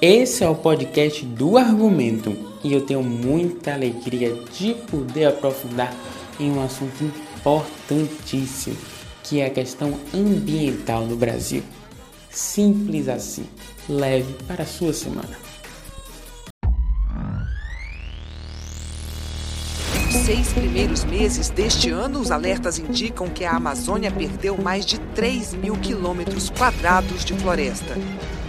Esse é o podcast do Argumento e eu tenho muita alegria de poder aprofundar em um assunto importantíssimo, que é a questão ambiental no Brasil. Simples assim, leve para a sua semana. seis primeiros meses deste ano, os alertas indicam que a Amazônia perdeu mais de 3 mil quilômetros quadrados de floresta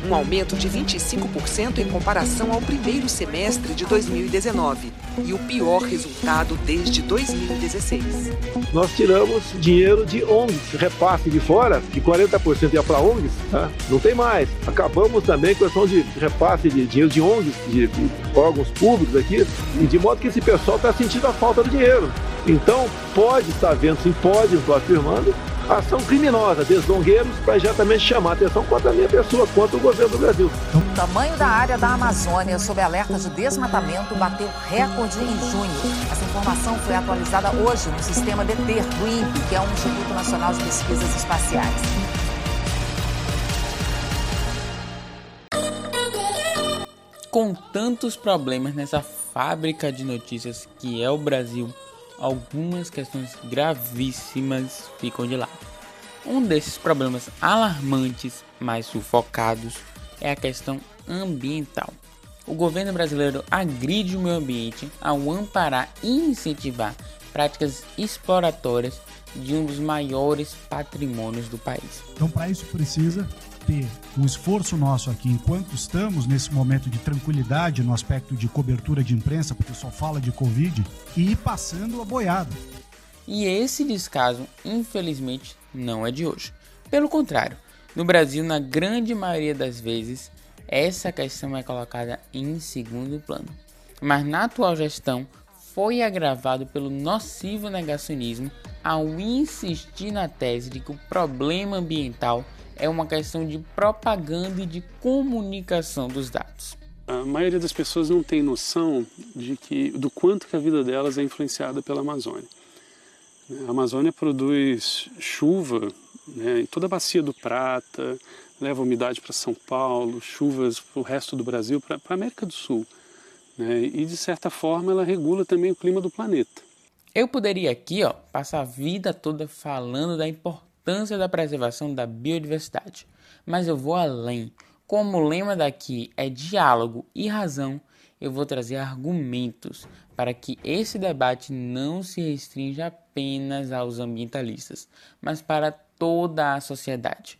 um aumento de 25% em comparação ao primeiro semestre de 2019 e o pior resultado desde 2016. Nós tiramos dinheiro de ONGs, repasse de fora, que 40% ia para ONGs, tá? não tem mais. Acabamos também com a questão de repasse de dinheiro de ONGs, de, de órgãos públicos aqui, e de modo que esse pessoal está sentindo a falta do dinheiro. Então, pode estar vendo, sim, pode, estou afirmando, ação criminosa, deslongueiros, para exatamente chamar a atenção contra a minha pessoa, contra o governo do Brasil. O tamanho da área da Amazônia sob alerta de desmatamento bateu recorde em junho. Essa informação foi atualizada hoje no sistema DETER do INPE, que é o Instituto Nacional de Pesquisas Espaciais. Com tantos problemas nessa fábrica de notícias que é o Brasil, algumas questões gravíssimas ficam de lado. Um desses problemas alarmantes, mais sufocados, é a questão ambiental. O governo brasileiro agride o meio ambiente ao amparar e incentivar práticas exploratórias de um dos maiores patrimônios do país. Então, para isso precisa ter um esforço nosso aqui, enquanto estamos nesse momento de tranquilidade no aspecto de cobertura de imprensa, porque só fala de Covid, e ir passando a boiada. E esse descaso, infelizmente, não é de hoje. Pelo contrário, no Brasil, na grande maioria das vezes, essa questão é colocada em segundo plano. Mas na atual gestão, foi agravado pelo nocivo negacionismo ao insistir na tese de que o problema ambiental é uma questão de propaganda e de comunicação dos dados. A maioria das pessoas não tem noção de que, do quanto que a vida delas é influenciada pela Amazônia. A Amazônia produz chuva né, em toda a bacia do Prata, leva umidade para São Paulo, chuvas para o resto do Brasil, para a América do Sul. Né, e de certa forma ela regula também o clima do planeta. Eu poderia aqui ó, passar a vida toda falando da importância da preservação da biodiversidade, mas eu vou além. Como o lema daqui é diálogo e razão, eu vou trazer argumentos para que esse debate não se restrinja apenas aos ambientalistas, mas para toda a sociedade.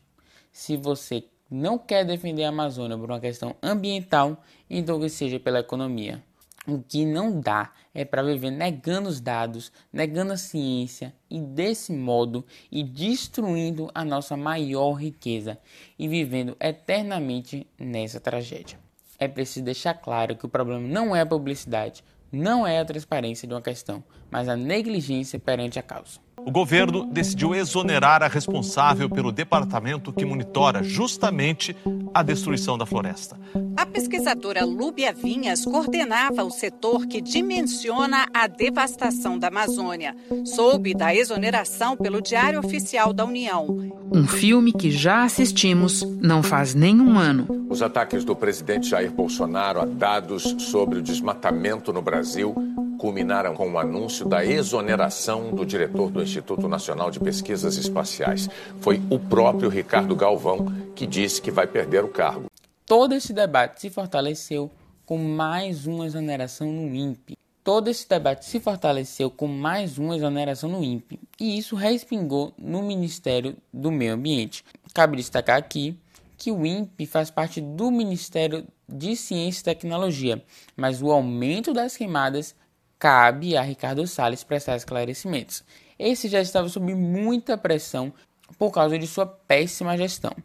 Se você não quer defender a Amazônia por uma questão ambiental, então que seja pela economia. O que não dá é para viver negando os dados, negando a ciência e desse modo e destruindo a nossa maior riqueza e vivendo eternamente nessa tragédia. É preciso deixar claro que o problema não é a publicidade, não é a transparência de uma questão, mas a negligência perante a causa o governo decidiu exonerar a responsável pelo departamento que monitora justamente a destruição da floresta. A pesquisadora Lúbia Vinhas coordenava o setor que dimensiona a devastação da Amazônia. Soube da exoneração pelo Diário Oficial da União. Um filme que já assistimos não faz nem um ano. Os ataques do presidente Jair Bolsonaro a dados sobre o desmatamento no Brasil culminaram com o anúncio da exoneração do diretor do Instituto Nacional de Pesquisas Espaciais. Foi o próprio Ricardo Galvão que disse que vai perder o cargo. Todo esse debate se fortaleceu com mais uma exoneração no INPE. Todo esse debate se fortaleceu com mais uma exoneração no INPE, e isso respingou no Ministério do Meio Ambiente. Cabe destacar aqui que o INPE faz parte do Ministério de Ciência e Tecnologia, mas o aumento das queimadas cabe a Ricardo Salles prestar esclarecimentos. Esse já estava sob muita pressão por causa de sua péssima gestão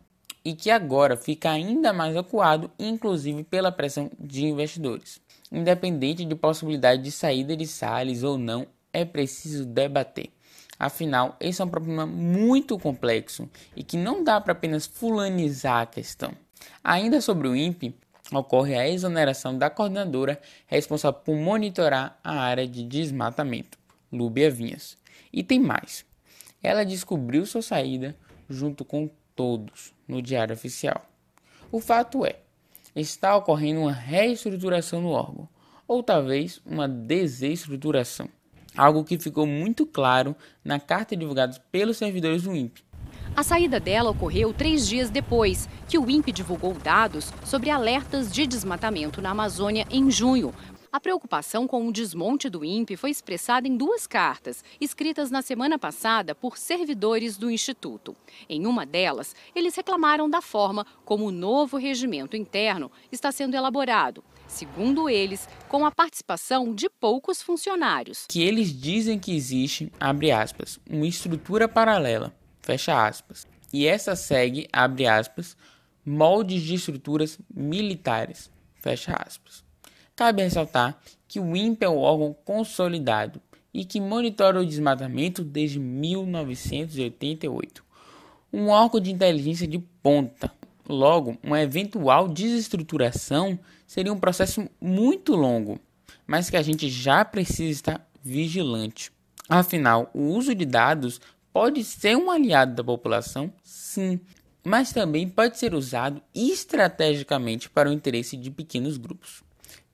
e que agora fica ainda mais acuado, inclusive pela pressão de investidores. Independente de possibilidade de saída de Salles ou não, é preciso debater. Afinal, esse é um problema muito complexo e que não dá para apenas fulanizar a questão. Ainda sobre o INPE, ocorre a exoneração da coordenadora responsável por monitorar a área de desmatamento, Lúbia Vinhas. E tem mais. Ela descobriu sua saída junto com todos no Diário Oficial. O fato é, está ocorrendo uma reestruturação no órgão, ou talvez uma desestruturação. Algo que ficou muito claro na carta divulgada pelos servidores do INPE. A saída dela ocorreu três dias depois que o INPE divulgou dados sobre alertas de desmatamento na Amazônia em junho, a preocupação com o desmonte do INPE foi expressada em duas cartas, escritas na semana passada por servidores do Instituto. Em uma delas, eles reclamaram da forma como o novo regimento interno está sendo elaborado, segundo eles, com a participação de poucos funcionários. Que eles dizem que existe, abre aspas, uma estrutura paralela, fecha aspas. E essa segue, abre aspas, moldes de estruturas militares, fecha aspas. Cabe ressaltar que o INPE é um órgão consolidado e que monitora o desmatamento desde 1988. Um órgão de inteligência de ponta. Logo, uma eventual desestruturação seria um processo muito longo, mas que a gente já precisa estar vigilante. Afinal, o uso de dados pode ser um aliado da população, sim, mas também pode ser usado estrategicamente para o interesse de pequenos grupos.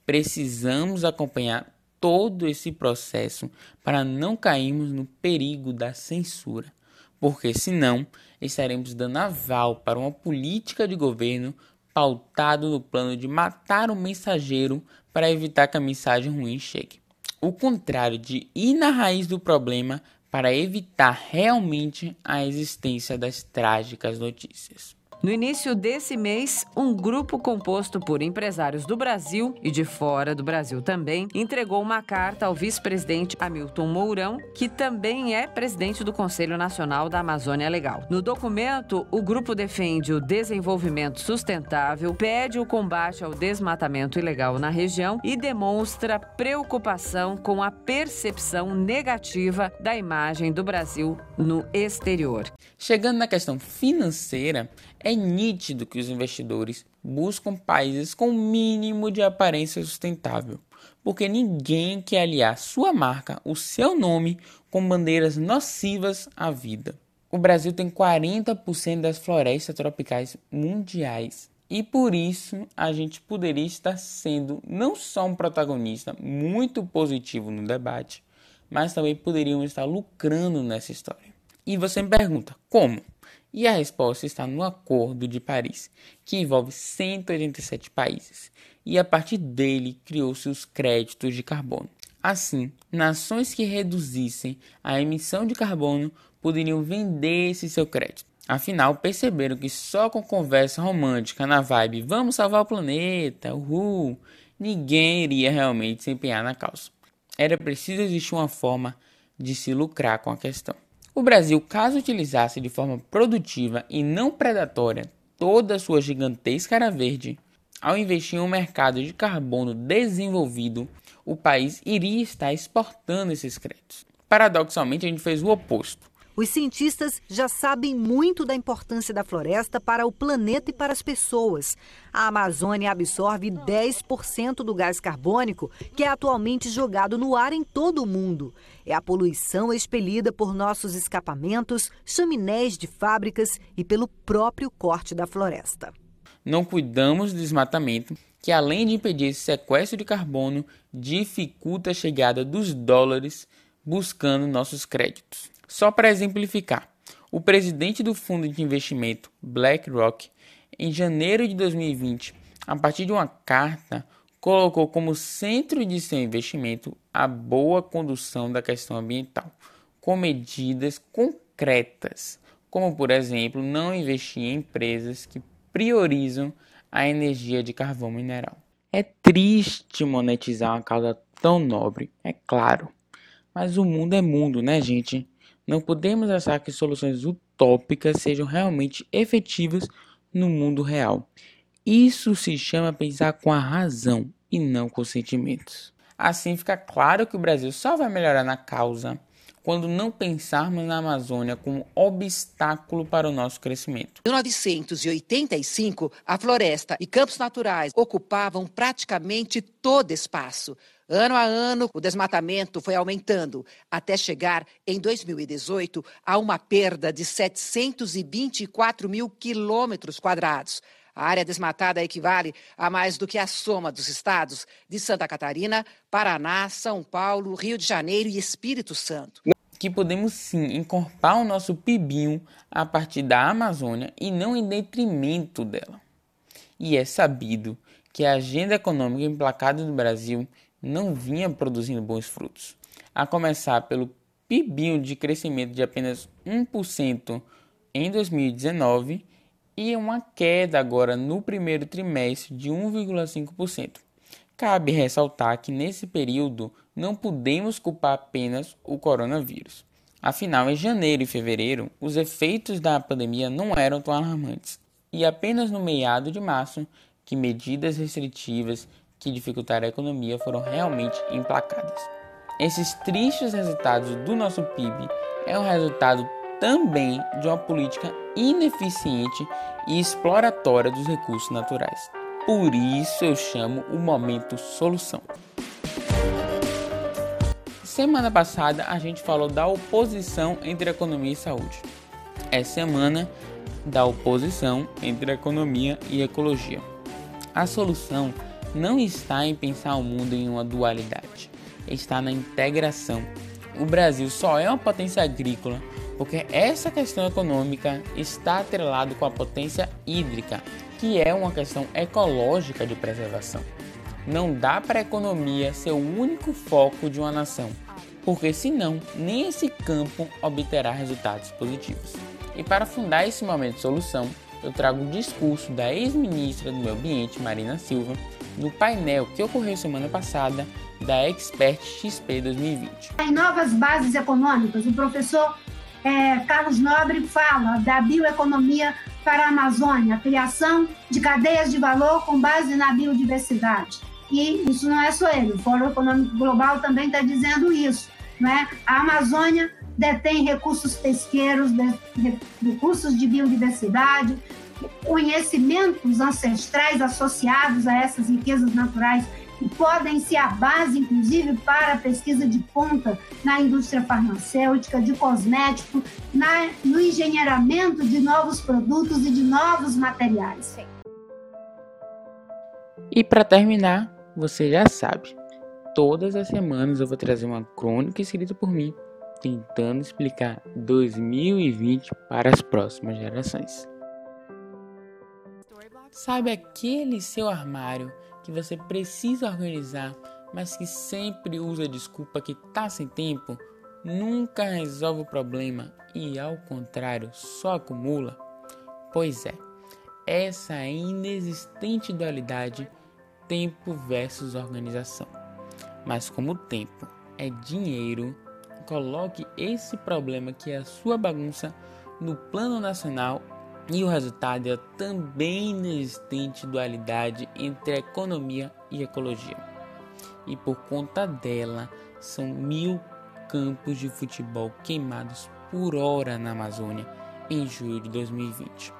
Precisamos acompanhar todo esse processo para não cairmos no perigo da censura, porque senão estaremos dando aval para uma política de governo pautado no plano de matar o mensageiro para evitar que a mensagem ruim chegue. O contrário de ir na raiz do problema para evitar realmente a existência das trágicas notícias. No início desse mês, um grupo composto por empresários do Brasil e de fora do Brasil também entregou uma carta ao vice-presidente Hamilton Mourão, que também é presidente do Conselho Nacional da Amazônia Legal. No documento, o grupo defende o desenvolvimento sustentável, pede o combate ao desmatamento ilegal na região e demonstra preocupação com a percepção negativa da imagem do Brasil no exterior. Chegando na questão financeira, é nítido que os investidores buscam países com o mínimo de aparência sustentável, porque ninguém quer aliar sua marca, o seu nome, com bandeiras nocivas à vida. O Brasil tem 40% das florestas tropicais mundiais e por isso a gente poderia estar sendo não só um protagonista muito positivo no debate, mas também poderíamos estar lucrando nessa história. E você me pergunta, como? E a resposta está no Acordo de Paris, que envolve 187 países, e a partir dele criou-se os créditos de carbono. Assim, nações que reduzissem a emissão de carbono poderiam vender esse seu crédito. Afinal, perceberam que só com conversa romântica na vibe vamos salvar o planeta, uhul, ninguém iria realmente se empenhar na causa. Era preciso existir uma forma de se lucrar com a questão. O Brasil, caso utilizasse de forma produtiva e não predatória toda a sua gigantesca área verde, ao investir em um mercado de carbono desenvolvido, o país iria estar exportando esses créditos. Paradoxalmente, a gente fez o oposto. Os cientistas já sabem muito da importância da floresta para o planeta e para as pessoas. A Amazônia absorve 10% do gás carbônico que é atualmente jogado no ar em todo o mundo. É a poluição expelida por nossos escapamentos, chaminés de fábricas e pelo próprio corte da floresta. Não cuidamos do desmatamento, que além de impedir esse sequestro de carbono, dificulta a chegada dos dólares buscando nossos créditos. Só para exemplificar, o presidente do fundo de investimento BlackRock, em janeiro de 2020, a partir de uma carta, colocou como centro de seu investimento a boa condução da questão ambiental, com medidas concretas, como por exemplo, não investir em empresas que priorizam a energia de carvão mineral. É triste monetizar uma causa tão nobre, é claro, mas o mundo é mundo, né, gente? Não podemos achar que soluções utópicas sejam realmente efetivas no mundo real. Isso se chama pensar com a razão e não com sentimentos. Assim fica claro que o Brasil só vai melhorar na causa quando não pensarmos na Amazônia como obstáculo para o nosso crescimento. Em 1985, a floresta e campos naturais ocupavam praticamente todo espaço. Ano a ano, o desmatamento foi aumentando, até chegar, em 2018, a uma perda de 724 mil quilômetros quadrados. A área desmatada equivale a mais do que a soma dos estados de Santa Catarina, Paraná, São Paulo, Rio de Janeiro e Espírito Santo. Que podemos sim encorpar o nosso pibinho a partir da Amazônia e não em detrimento dela. E é sabido que a agenda econômica emplacada do Brasil não vinha produzindo bons frutos. A começar pelo PIBinho de crescimento de apenas 1% em 2019 e uma queda agora no primeiro trimestre de 1,5%. Cabe ressaltar que nesse período não podemos culpar apenas o coronavírus. Afinal, em janeiro e fevereiro, os efeitos da pandemia não eram tão alarmantes, e apenas no meado de março que medidas restritivas que dificultaram a economia foram realmente implacadas. Esses tristes resultados do nosso PIB é o resultado também de uma política ineficiente e exploratória dos recursos naturais. Por isso eu chamo o momento solução. Semana passada a gente falou da oposição entre economia e saúde. É semana da oposição entre economia e ecologia. A solução não está em pensar o mundo em uma dualidade, está na integração. O Brasil só é uma potência agrícola porque essa questão econômica está atrelada com a potência hídrica, que é uma questão ecológica de preservação. Não dá para a economia ser o único foco de uma nação, porque senão nem esse campo obterá resultados positivos. E para fundar esse momento de solução, eu trago o discurso da ex-ministra do Meio Ambiente, Marina Silva, no painel que ocorreu semana passada da Expert XP 2020. Em novas bases econômicas, o professor é, Carlos Nobre fala da bioeconomia para a Amazônia, a criação de cadeias de valor com base na biodiversidade. E isso não é só ele, o Fórum Econômico Global também está dizendo isso. Né? A Amazônia detém recursos pesqueiros, recursos de biodiversidade, conhecimentos ancestrais associados a essas riquezas naturais que podem ser a base, inclusive, para a pesquisa de ponta na indústria farmacêutica, de cosmético, na, no engenheiramento de novos produtos e de novos materiais. E para terminar, você já sabe, todas as semanas eu vou trazer uma crônica escrita por mim, tentando explicar 2020 para as próximas gerações. Sabe aquele seu armário que você precisa organizar, mas que sempre usa a desculpa que tá sem tempo, nunca resolve o problema e ao contrário só acumula? Pois é, essa inexistente dualidade tempo versus organização. Mas como o tempo é dinheiro, coloque esse problema que é a sua bagunça no plano nacional e o resultado é a também inexistente dualidade entre economia e ecologia. E por conta dela, são mil campos de futebol queimados por hora na Amazônia em julho de 2020.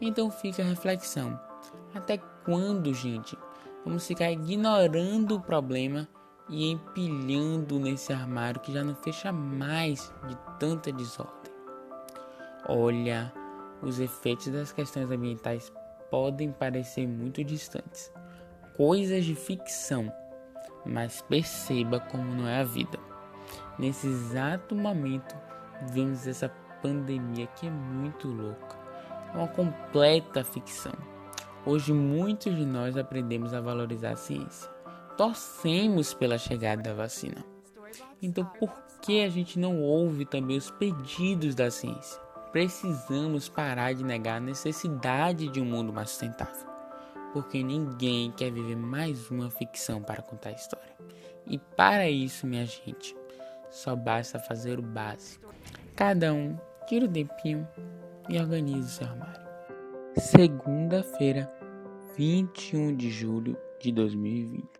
Então fica a reflexão: até quando, gente, vamos ficar ignorando o problema e empilhando nesse armário que já não fecha mais de tanta desordem? Olha, os efeitos das questões ambientais podem parecer muito distantes, coisas de ficção, mas perceba como não é a vida. Nesse exato momento, vemos essa pandemia que é muito louca, é uma completa ficção. Hoje, muitos de nós aprendemos a valorizar a ciência, torcemos pela chegada da vacina. Então, por que a gente não ouve também os pedidos da ciência? precisamos parar de negar a necessidade de um mundo mais sustentável, porque ninguém quer viver mais uma ficção para contar a história. E para isso, minha gente, só basta fazer o básico. Cada um tira o tempinho e organiza o seu armário. Segunda-feira, 21 de julho de 2020.